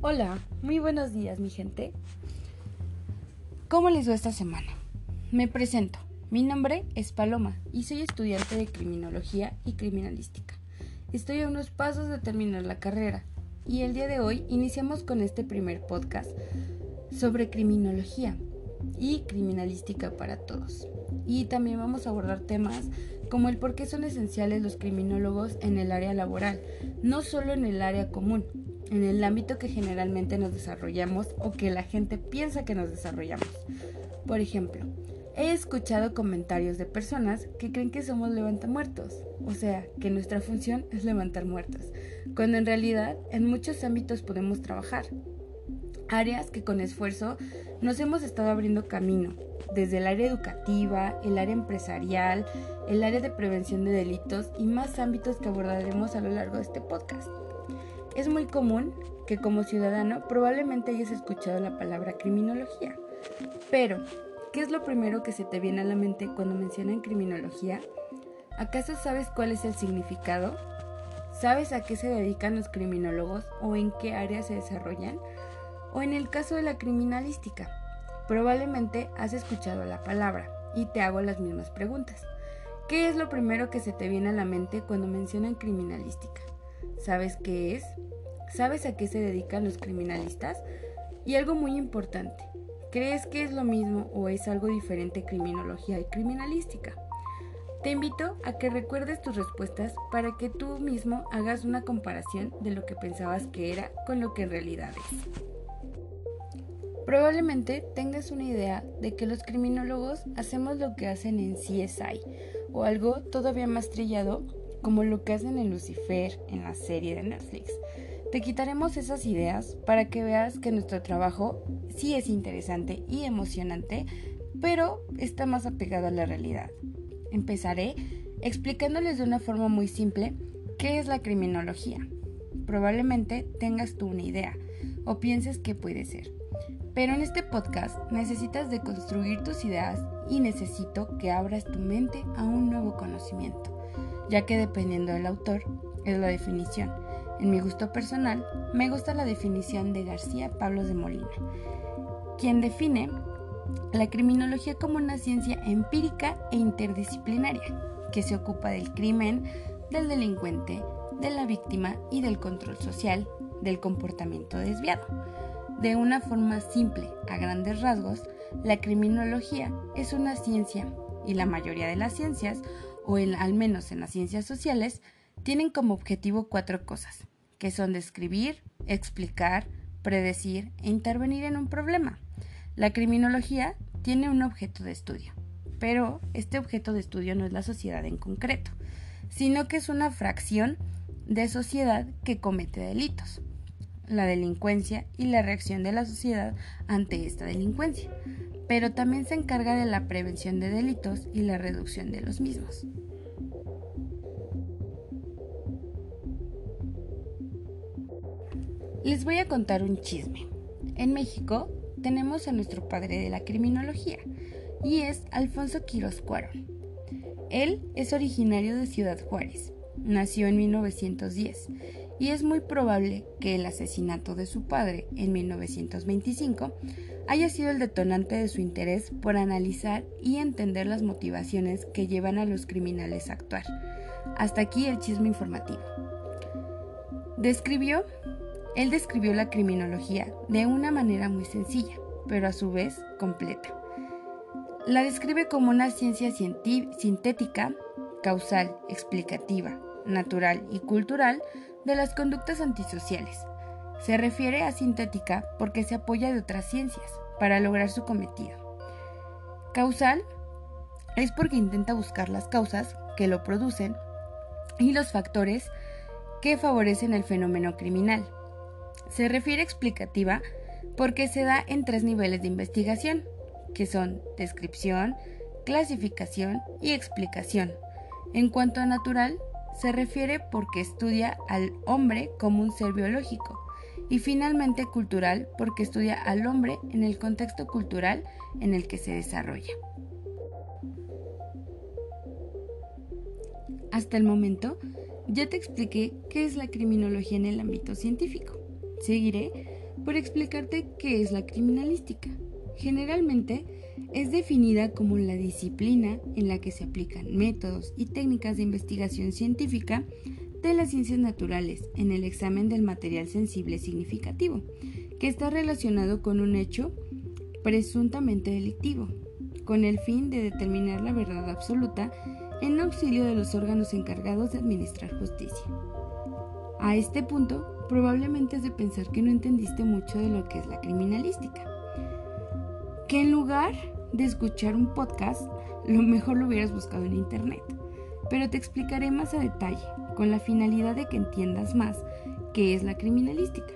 Hola, muy buenos días mi gente. ¿Cómo les va esta semana? Me presento. Mi nombre es Paloma y soy estudiante de Criminología y Criminalística. Estoy a unos pasos de terminar la carrera y el día de hoy iniciamos con este primer podcast sobre criminología y criminalística para todos. Y también vamos a abordar temas como el por qué son esenciales los criminólogos en el área laboral, no solo en el área común, en el ámbito que generalmente nos desarrollamos o que la gente piensa que nos desarrollamos. Por ejemplo, he escuchado comentarios de personas que creen que somos levantamuertos, o sea, que nuestra función es levantar muertos, cuando en realidad en muchos ámbitos podemos trabajar. Áreas que con esfuerzo nos hemos estado abriendo camino, desde el área educativa, el área empresarial, el área de prevención de delitos y más ámbitos que abordaremos a lo largo de este podcast. Es muy común que como ciudadano probablemente hayas escuchado la palabra criminología. Pero, ¿qué es lo primero que se te viene a la mente cuando mencionan criminología? ¿Acaso sabes cuál es el significado? ¿Sabes a qué se dedican los criminólogos o en qué áreas se desarrollan? O en el caso de la criminalística, probablemente has escuchado la palabra y te hago las mismas preguntas. ¿Qué es lo primero que se te viene a la mente cuando mencionan criminalística? ¿Sabes qué es? ¿Sabes a qué se dedican los criminalistas? Y algo muy importante, ¿crees que es lo mismo o es algo diferente criminología y criminalística? Te invito a que recuerdes tus respuestas para que tú mismo hagas una comparación de lo que pensabas que era con lo que en realidad es. Probablemente tengas una idea de que los criminólogos hacemos lo que hacen en CSI o algo todavía más trillado como lo que hacen en Lucifer, en la serie de Netflix. Te quitaremos esas ideas para que veas que nuestro trabajo sí es interesante y emocionante, pero está más apegado a la realidad. Empezaré explicándoles de una forma muy simple qué es la criminología. Probablemente tengas tú una idea o pienses que puede ser. Pero en este podcast necesitas de construir tus ideas y necesito que abras tu mente a un nuevo conocimiento ya que dependiendo del autor es la definición. En mi gusto personal, me gusta la definición de García Pablos de Molina, quien define la criminología como una ciencia empírica e interdisciplinaria que se ocupa del crimen, del delincuente, de la víctima y del control social del comportamiento desviado. De una forma simple, a grandes rasgos, la criminología es una ciencia y la mayoría de las ciencias o al menos en las ciencias sociales, tienen como objetivo cuatro cosas, que son describir, explicar, predecir e intervenir en un problema. La criminología tiene un objeto de estudio, pero este objeto de estudio no es la sociedad en concreto, sino que es una fracción de sociedad que comete delitos, la delincuencia y la reacción de la sociedad ante esta delincuencia pero también se encarga de la prevención de delitos y la reducción de los mismos. Les voy a contar un chisme. En México tenemos a nuestro padre de la criminología y es Alfonso Quiroz Cuarón. Él es originario de Ciudad Juárez, nació en 1910 y es muy probable que el asesinato de su padre en 1925 haya sido el detonante de su interés por analizar y entender las motivaciones que llevan a los criminales a actuar. Hasta aquí el chisme informativo. Describió, él describió la criminología de una manera muy sencilla, pero a su vez completa. La describe como una ciencia sintética, causal, explicativa, natural y cultural de las conductas antisociales, se refiere a sintética porque se apoya de otras ciencias para lograr su cometido. Causal es porque intenta buscar las causas que lo producen y los factores que favorecen el fenómeno criminal. Se refiere a explicativa porque se da en tres niveles de investigación, que son descripción, clasificación y explicación. En cuanto a natural, se refiere porque estudia al hombre como un ser biológico, y finalmente cultural porque estudia al hombre en el contexto cultural en el que se desarrolla. Hasta el momento ya te expliqué qué es la criminología en el ámbito científico. Seguiré por explicarte qué es la criminalística. Generalmente es definida como la disciplina en la que se aplican métodos y técnicas de investigación científica de las ciencias naturales en el examen del material sensible significativo, que está relacionado con un hecho presuntamente delictivo, con el fin de determinar la verdad absoluta en auxilio de los órganos encargados de administrar justicia. A este punto, probablemente es de pensar que no entendiste mucho de lo que es la criminalística. Que en lugar de escuchar un podcast, lo mejor lo hubieras buscado en internet. Pero te explicaré más a detalle, con la finalidad de que entiendas más qué es la criminalística.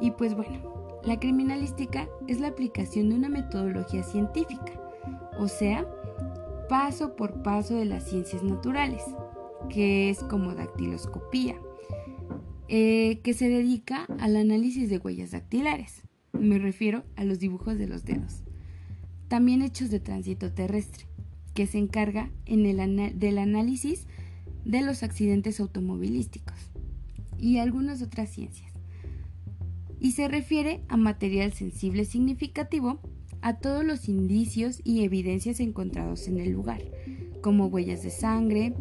Y pues bueno, la criminalística es la aplicación de una metodología científica, o sea, paso por paso de las ciencias naturales, que es como dactiloscopía, eh, que se dedica al análisis de huellas dactilares. Me refiero a los dibujos de los dedos. También hechos de tránsito terrestre, que se encarga en el del análisis de los accidentes automovilísticos y algunas otras ciencias. Y se refiere a material sensible significativo a todos los indicios y evidencias encontrados en el lugar, como huellas de sangre,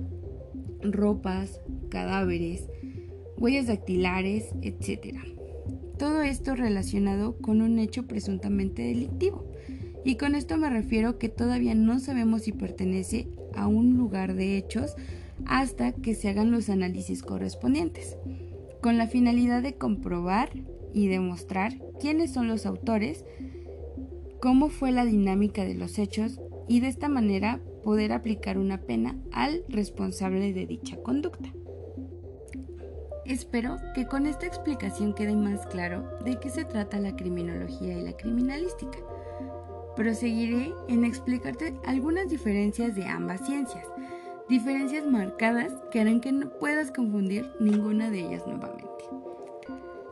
ropas, cadáveres, huellas dactilares, etc. Todo esto relacionado con un hecho presuntamente delictivo. Y con esto me refiero que todavía no sabemos si pertenece a un lugar de hechos hasta que se hagan los análisis correspondientes, con la finalidad de comprobar y demostrar quiénes son los autores, cómo fue la dinámica de los hechos y de esta manera poder aplicar una pena al responsable de dicha conducta. Espero que con esta explicación quede más claro de qué se trata la criminología y la criminalística. Proseguiré en explicarte algunas diferencias de ambas ciencias, diferencias marcadas que harán que no puedas confundir ninguna de ellas nuevamente.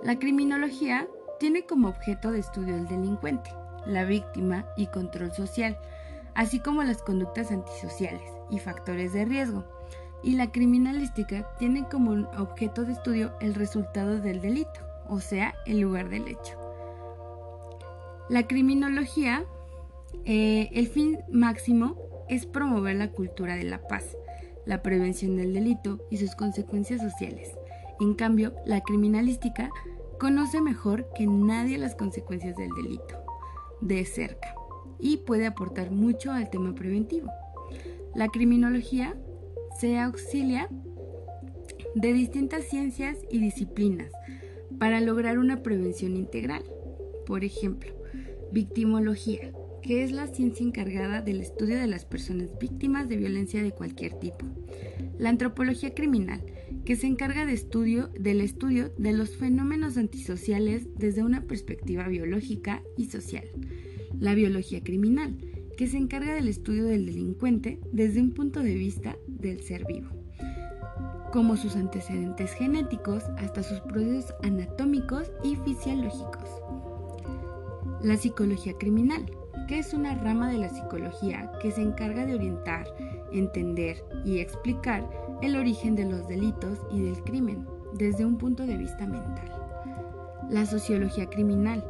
La criminología tiene como objeto de estudio el delincuente, la víctima y control social, así como las conductas antisociales y factores de riesgo, y la criminalística tiene como objeto de estudio el resultado del delito, o sea, el lugar del hecho. La criminología, eh, el fin máximo es promover la cultura de la paz, la prevención del delito y sus consecuencias sociales. En cambio, la criminalística conoce mejor que nadie las consecuencias del delito, de cerca, y puede aportar mucho al tema preventivo. La criminología se auxilia de distintas ciencias y disciplinas para lograr una prevención integral. Por ejemplo, victimología, que es la ciencia encargada del estudio de las personas víctimas de violencia de cualquier tipo. La antropología criminal, que se encarga estudio, del estudio de los fenómenos antisociales desde una perspectiva biológica y social. La biología criminal, que se encarga del estudio del delincuente desde un punto de vista del ser vivo, como sus antecedentes genéticos hasta sus procesos anatómicos y fisiológicos. La psicología criminal, que es una rama de la psicología que se encarga de orientar, entender y explicar el origen de los delitos y del crimen desde un punto de vista mental. La sociología criminal,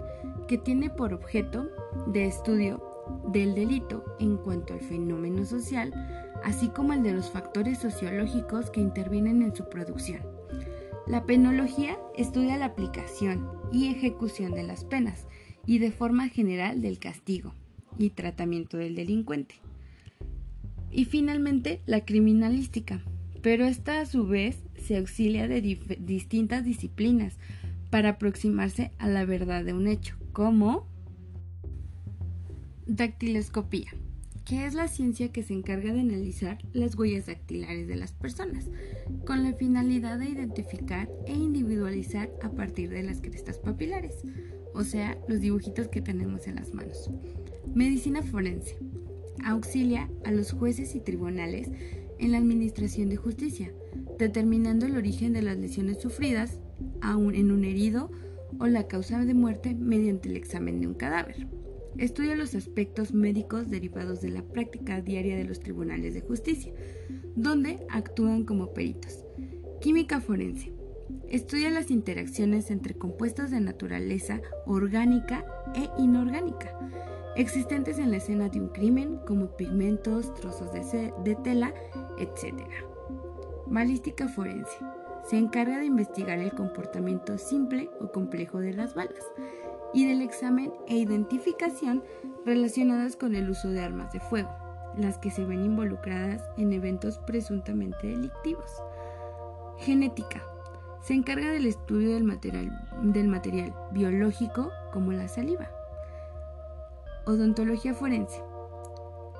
que tiene por objeto de estudio del delito en cuanto al fenómeno social, así como el de los factores sociológicos que intervienen en su producción. La penología estudia la aplicación y ejecución de las penas y de forma general del castigo y tratamiento del delincuente. Y finalmente la criminalística, pero esta a su vez se auxilia de distintas disciplinas para aproximarse a la verdad de un hecho, como Dactiloscopía, que es la ciencia que se encarga de analizar las huellas dactilares de las personas, con la finalidad de identificar e individualizar a partir de las crestas papilares, o sea, los dibujitos que tenemos en las manos. Medicina forense. Auxilia a los jueces y tribunales en la administración de justicia, determinando el origen de las lesiones sufridas aún en un herido o la causa de muerte mediante el examen de un cadáver. Estudia los aspectos médicos derivados de la práctica diaria de los tribunales de justicia, donde actúan como peritos. Química forense. Estudia las interacciones entre compuestos de naturaleza orgánica e inorgánica existentes en la escena de un crimen como pigmentos, trozos de, tela, etc. Balística forense. Se encarga de investigar el comportamiento simple o complejo de las balas y del examen e identificación relacionadas con el uso de armas de fuego, las que se ven involucradas en eventos presuntamente delictivos. Genética. Se encarga del estudio del material, del material biológico como la saliva. Odontología forense,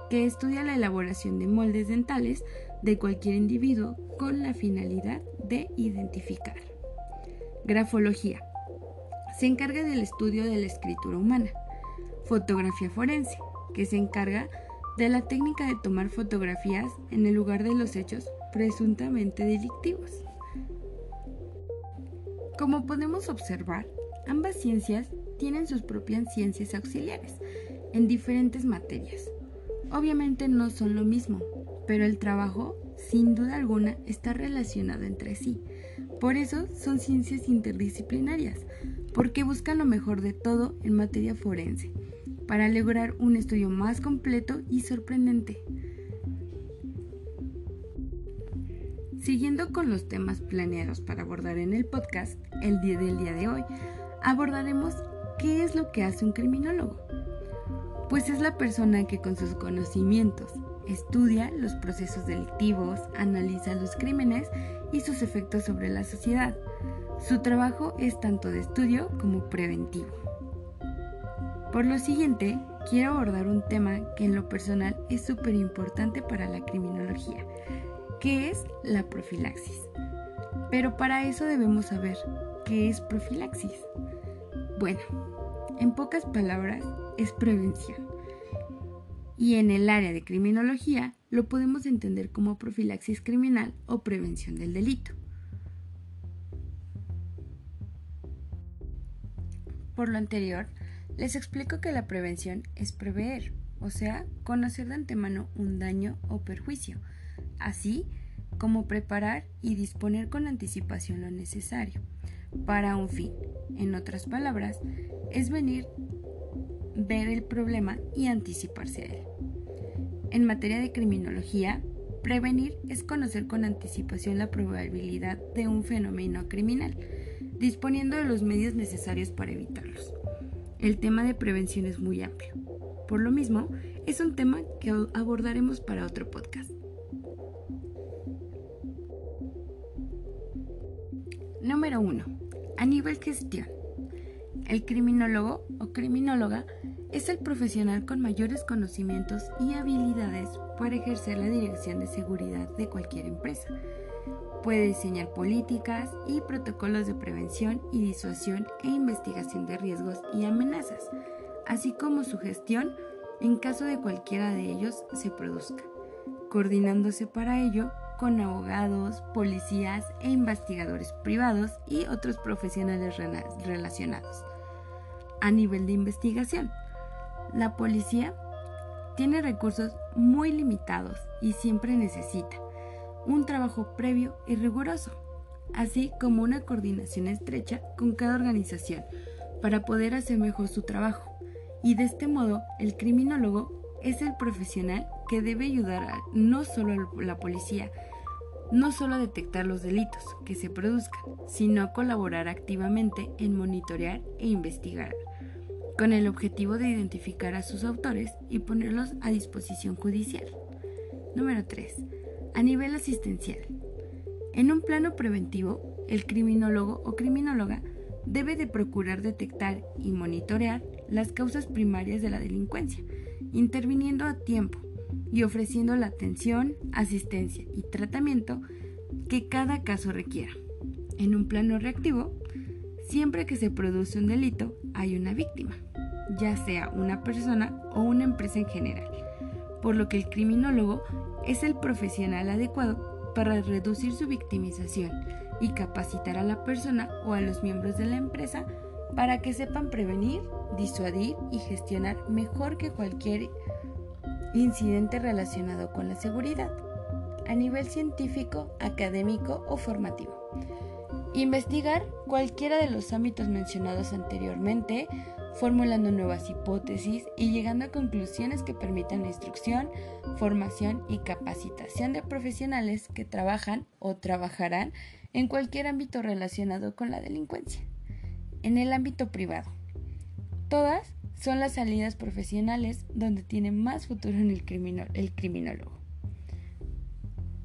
que estudia la elaboración de moldes dentales de cualquier individuo con la finalidad de identificar. Grafología. Se encarga del estudio de la escritura humana. Fotografía forense, que se encarga de la técnica de tomar fotografías en el lugar de los hechos presuntamente delictivos. Como podemos observar, ambas ciencias tienen sus propias ciencias auxiliares en diferentes materias. Obviamente no son lo mismo, pero el trabajo, sin duda alguna, está relacionado entre sí. Por eso son ciencias interdisciplinarias, porque buscan lo mejor de todo en materia forense, para lograr un estudio más completo y sorprendente. Siguiendo con los temas planeados para abordar en el podcast, el día del día de hoy, abordaremos qué es lo que hace un criminólogo pues es la persona que con sus conocimientos estudia los procesos delictivos, analiza los crímenes y sus efectos sobre la sociedad. Su trabajo es tanto de estudio como preventivo. Por lo siguiente, quiero abordar un tema que en lo personal es súper importante para la criminología, que es la profilaxis. Pero para eso debemos saber qué es profilaxis. Bueno, en pocas palabras, es prevención. Y en el área de criminología lo podemos entender como profilaxis criminal o prevención del delito. Por lo anterior, les explico que la prevención es prever, o sea, conocer de antemano un daño o perjuicio, así como preparar y disponer con anticipación lo necesario para un fin. En otras palabras, es venir ver el problema y anticiparse a él. En materia de criminología, prevenir es conocer con anticipación la probabilidad de un fenómeno criminal, disponiendo de los medios necesarios para evitarlos. El tema de prevención es muy amplio. Por lo mismo, es un tema que abordaremos para otro podcast. Número 1. A nivel gestión. El criminólogo o criminóloga es el profesional con mayores conocimientos y habilidades para ejercer la dirección de seguridad de cualquier empresa. Puede diseñar políticas y protocolos de prevención y disuasión e investigación de riesgos y amenazas, así como su gestión en caso de cualquiera de ellos se produzca, coordinándose para ello con abogados, policías e investigadores privados y otros profesionales relacionados a nivel de investigación. La policía tiene recursos muy limitados y siempre necesita un trabajo previo y riguroso, así como una coordinación estrecha con cada organización para poder hacer mejor su trabajo. Y de este modo, el criminólogo es el profesional que debe ayudar no solo a la policía, no solo a detectar los delitos que se produzcan, sino a colaborar activamente en monitorear e investigar con el objetivo de identificar a sus autores y ponerlos a disposición judicial. Número 3. A nivel asistencial. En un plano preventivo, el criminólogo o criminóloga debe de procurar detectar y monitorear las causas primarias de la delincuencia, interviniendo a tiempo y ofreciendo la atención, asistencia y tratamiento que cada caso requiera. En un plano reactivo, Siempre que se produce un delito hay una víctima, ya sea una persona o una empresa en general, por lo que el criminólogo es el profesional adecuado para reducir su victimización y capacitar a la persona o a los miembros de la empresa para que sepan prevenir, disuadir y gestionar mejor que cualquier incidente relacionado con la seguridad, a nivel científico, académico o formativo. Investigar cualquiera de los ámbitos mencionados anteriormente, formulando nuevas hipótesis y llegando a conclusiones que permitan la instrucción, formación y capacitación de profesionales que trabajan o trabajarán en cualquier ámbito relacionado con la delincuencia. En el ámbito privado. Todas son las salidas profesionales donde tiene más futuro en el, el criminólogo.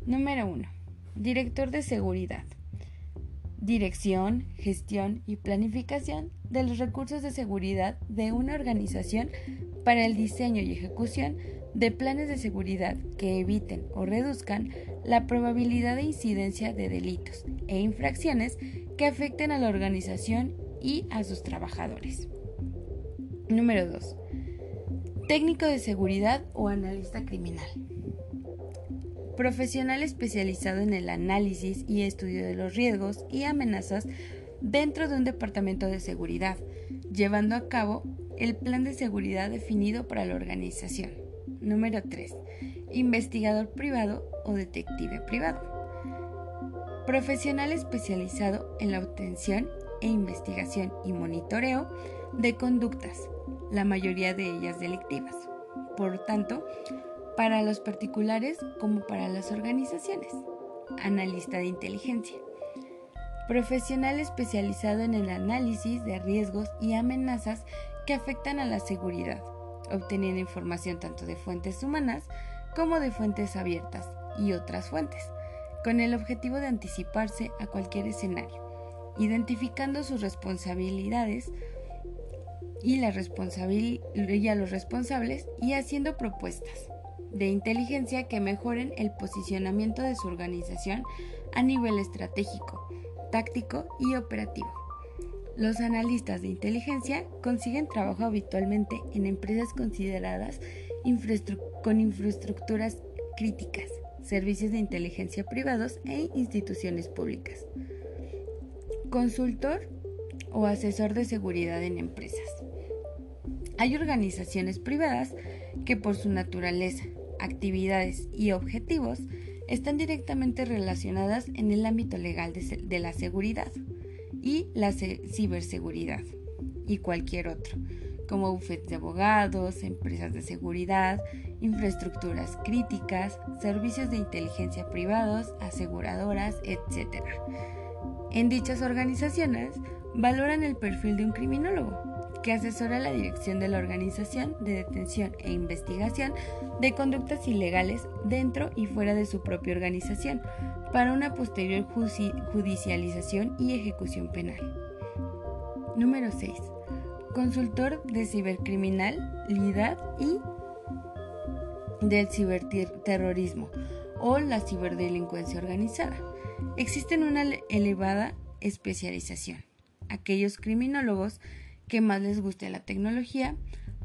Número 1. Director de seguridad dirección, gestión y planificación de los recursos de seguridad de una organización para el diseño y ejecución de planes de seguridad que eviten o reduzcan la probabilidad de incidencia de delitos e infracciones que afecten a la organización y a sus trabajadores. Número 2. Técnico de seguridad o analista criminal profesional especializado en el análisis y estudio de los riesgos y amenazas dentro de un departamento de seguridad, llevando a cabo el plan de seguridad definido para la organización. Número 3. Investigador privado o detective privado. Profesional especializado en la obtención e investigación y monitoreo de conductas, la mayoría de ellas delictivas. Por tanto, para los particulares como para las organizaciones. Analista de inteligencia. Profesional especializado en el análisis de riesgos y amenazas que afectan a la seguridad, obteniendo información tanto de fuentes humanas como de fuentes abiertas y otras fuentes, con el objetivo de anticiparse a cualquier escenario, identificando sus responsabilidades y, y a los responsables y haciendo propuestas de inteligencia que mejoren el posicionamiento de su organización a nivel estratégico, táctico y operativo. Los analistas de inteligencia consiguen trabajo habitualmente en empresas consideradas con infraestructuras críticas, servicios de inteligencia privados e instituciones públicas. Consultor o asesor de seguridad en empresas. Hay organizaciones privadas que por su naturaleza, actividades y objetivos están directamente relacionadas en el ámbito legal de, la seguridad y la ciberseguridad y cualquier otro, como bufetes de abogados, empresas de seguridad, infraestructuras críticas, servicios de inteligencia privados, aseguradoras, etc. En dichas organizaciones valoran el perfil de un criminólogo, que asesora la dirección de la organización de detención e investigación de conductas ilegales dentro y fuera de su propia organización para una posterior judicialización y ejecución penal. Número 6. Consultor de cibercriminalidad y del ciberterrorismo o la ciberdelincuencia organizada. Existen una elevada especialización. Aquellos criminólogos que más les guste la tecnología,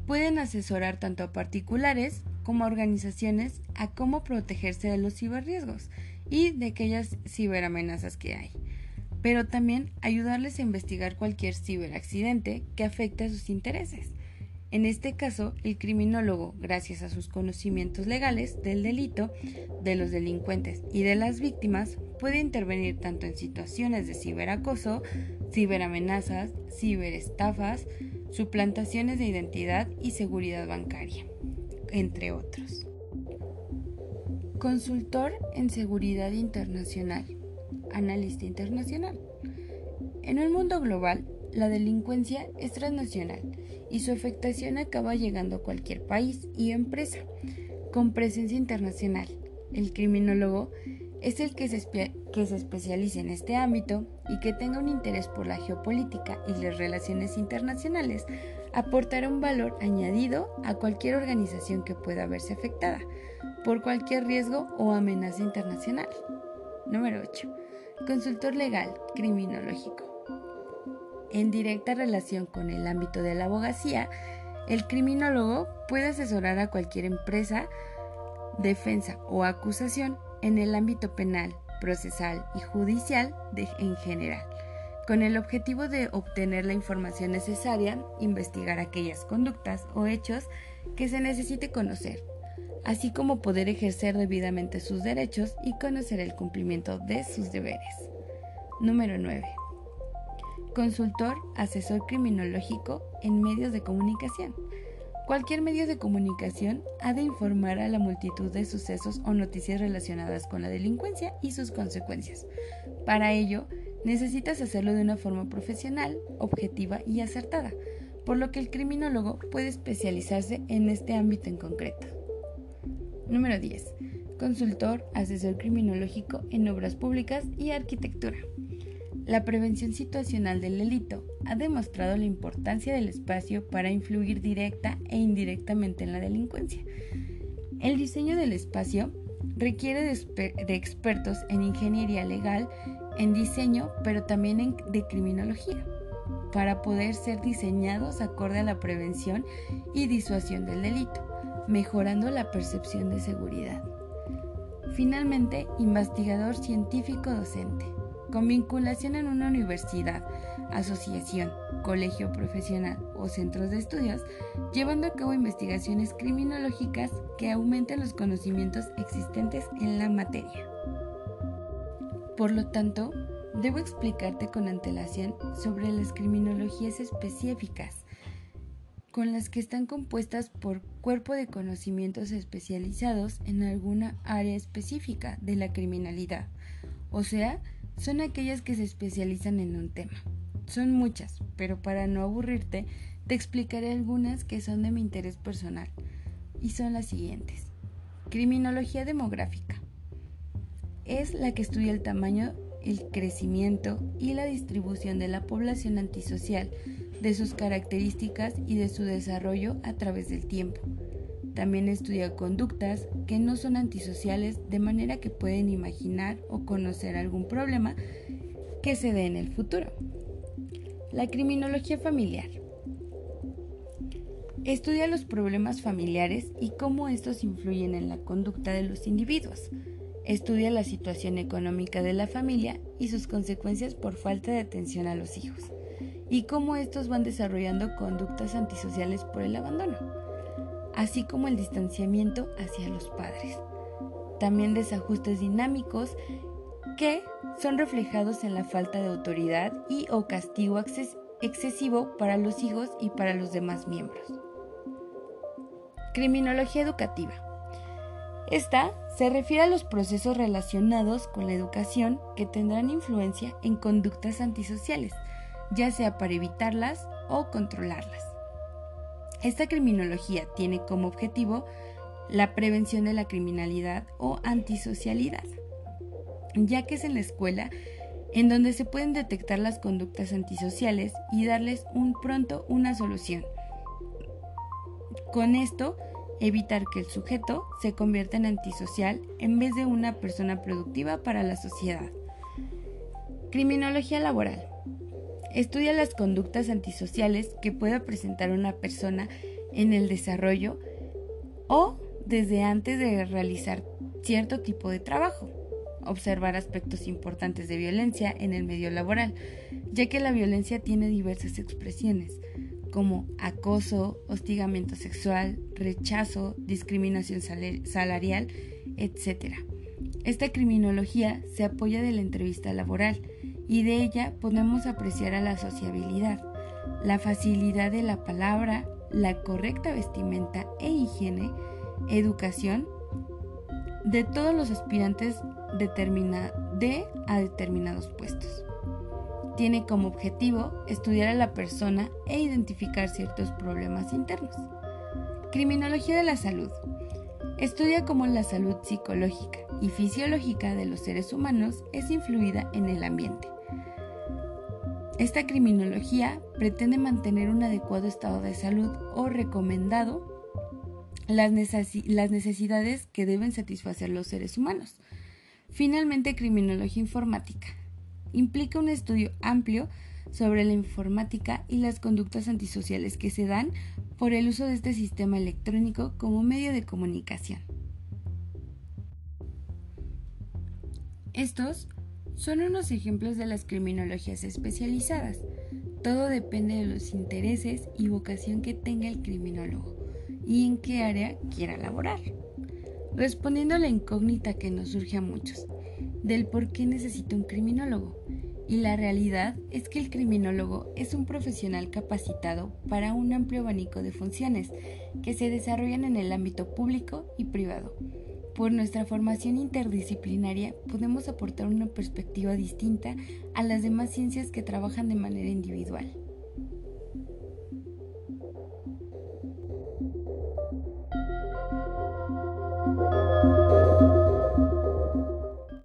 pueden asesorar tanto a particulares como a organizaciones a cómo protegerse de los ciberriesgos y de aquellas ciberamenazas que hay, pero también ayudarles a investigar cualquier ciberaccidente que afecte a sus intereses. En este caso, el criminólogo, gracias a sus conocimientos legales del delito, de los delincuentes y de las víctimas, puede intervenir tanto en situaciones de ciberacoso, ciberamenazas, ciberestafas, suplantaciones de identidad y seguridad bancaria, entre otros. Consultor en seguridad internacional, analista internacional. En un mundo global, la delincuencia es transnacional y su afectación acaba llegando a cualquier país y empresa con presencia internacional. El criminólogo es el que se, especialice en este ámbito y que tenga un interés por la geopolítica y las relaciones internacionales aportará un valor añadido a cualquier organización que pueda verse afectada por cualquier riesgo o amenaza internacional. Número 8. Consultor legal criminológico. En directa relación con el ámbito de la abogacía, el criminólogo puede asesorar a cualquier empresa, defensa o acusación en el ámbito penal, procesal y judicial en general, con el objetivo de obtener la información necesaria, investigar aquellas conductas o hechos que se necesite conocer, así como poder ejercer debidamente sus derechos y conocer el cumplimiento de sus deberes. Número 9. Consultor, asesor criminológico en medios de comunicación. Cualquier medio de comunicación ha de informar a la multitud de sucesos o noticias relacionadas con la delincuencia y sus consecuencias. Para ello, necesitas hacerlo de una forma profesional, objetiva y acertada, por lo que el criminólogo puede especializarse en este ámbito en concreto. Número 10. Consultor, asesor criminológico en obras públicas y arquitectura. La prevención situacional del delito ha demostrado la importancia del espacio para influir directa e indirectamente en la delincuencia. El diseño del espacio requiere de, expertos en ingeniería legal, en diseño, pero también de criminología, para poder ser diseñados acorde a la prevención y disuasión del delito, mejorando la percepción de seguridad. Finalmente, investigador científico docente con vinculación en una universidad, asociación, colegio profesional o centros de estudios, llevando a cabo investigaciones criminológicas que aumenten los conocimientos existentes en la materia. Por lo tanto, debo explicarte con antelación sobre las criminologías específicas, con las que están compuestas por cuerpo de conocimientos especializados en alguna área específica de la criminalidad, o sea, son aquellas que se especializan en un tema. Son muchas, pero para no aburrirte, te explicaré algunas que son de mi interés personal, y son las siguientes. Criminología demográfica. Es la que estudia el tamaño, el crecimiento y la distribución de la población antisocial, de sus características y de su desarrollo a través del tiempo también estudia conductas que no son antisociales de manera que pueden imaginar o conocer algún problema que se dé en el futuro. La criminología familiar. Estudia los problemas familiares y cómo estos influyen en la conducta de los individuos. Estudia la situación económica de la familia y sus consecuencias por falta de atención a los hijos, y cómo estos van desarrollando conductas antisociales por el abandono así como el distanciamiento hacia los padres. También desajustes dinámicos que son reflejados en la falta de autoridad y o castigo excesivo para los hijos y para los demás miembros. Criminología educativa. Esta se refiere a los procesos relacionados con la educación que tendrán influencia en conductas antisociales, ya sea para evitarlas o controlarlas. Esta criminología tiene como objetivo la prevención de la criminalidad o antisocialidad, ya que es en la escuela en donde se pueden detectar las conductas antisociales y darles un pronto una solución. Con esto, evitar que el sujeto se convierta en antisocial en vez de una persona productiva para la sociedad. Criminología laboral. Estudia las conductas antisociales que pueda presentar una persona en el desarrollo o desde antes de realizar cierto tipo de trabajo. Observar aspectos importantes de violencia en el medio laboral, ya que la violencia tiene diversas expresiones, como acoso, hostigamiento sexual, rechazo, discriminación salarial, etc. Esta criminología se apoya de la entrevista laboral, y de ella podemos apreciar a la sociabilidad, la facilidad de la palabra, la correcta vestimenta e higiene, educación de todos los aspirantes de a determinados puestos. Tiene como objetivo estudiar a la persona e identificar ciertos problemas internos. Criminología de la salud. Estudia cómo la salud psicológica y fisiológica de los seres humanos es influida en el ambiente esta criminología pretende mantener un adecuado estado de salud o recomendado las, necesidades que deben satisfacer los seres humanos. Finalmente, criminología informática. Implica un estudio amplio sobre la informática y las conductas antisociales que se dan por el uso de este sistema electrónico como medio de comunicación. Estos son unos ejemplos de las criminologías especializadas. Todo depende de los intereses y vocación que tenga el criminólogo y en qué área quiera laborar. Respondiendo a la incógnita que nos surge a muchos, del por qué necesita un criminólogo. Y la realidad es que el criminólogo es un profesional capacitado para un amplio abanico de funciones que se desarrollan en el ámbito público y privado. Por nuestra formación interdisciplinaria podemos aportar una perspectiva distinta a las demás ciencias que trabajan de manera individual.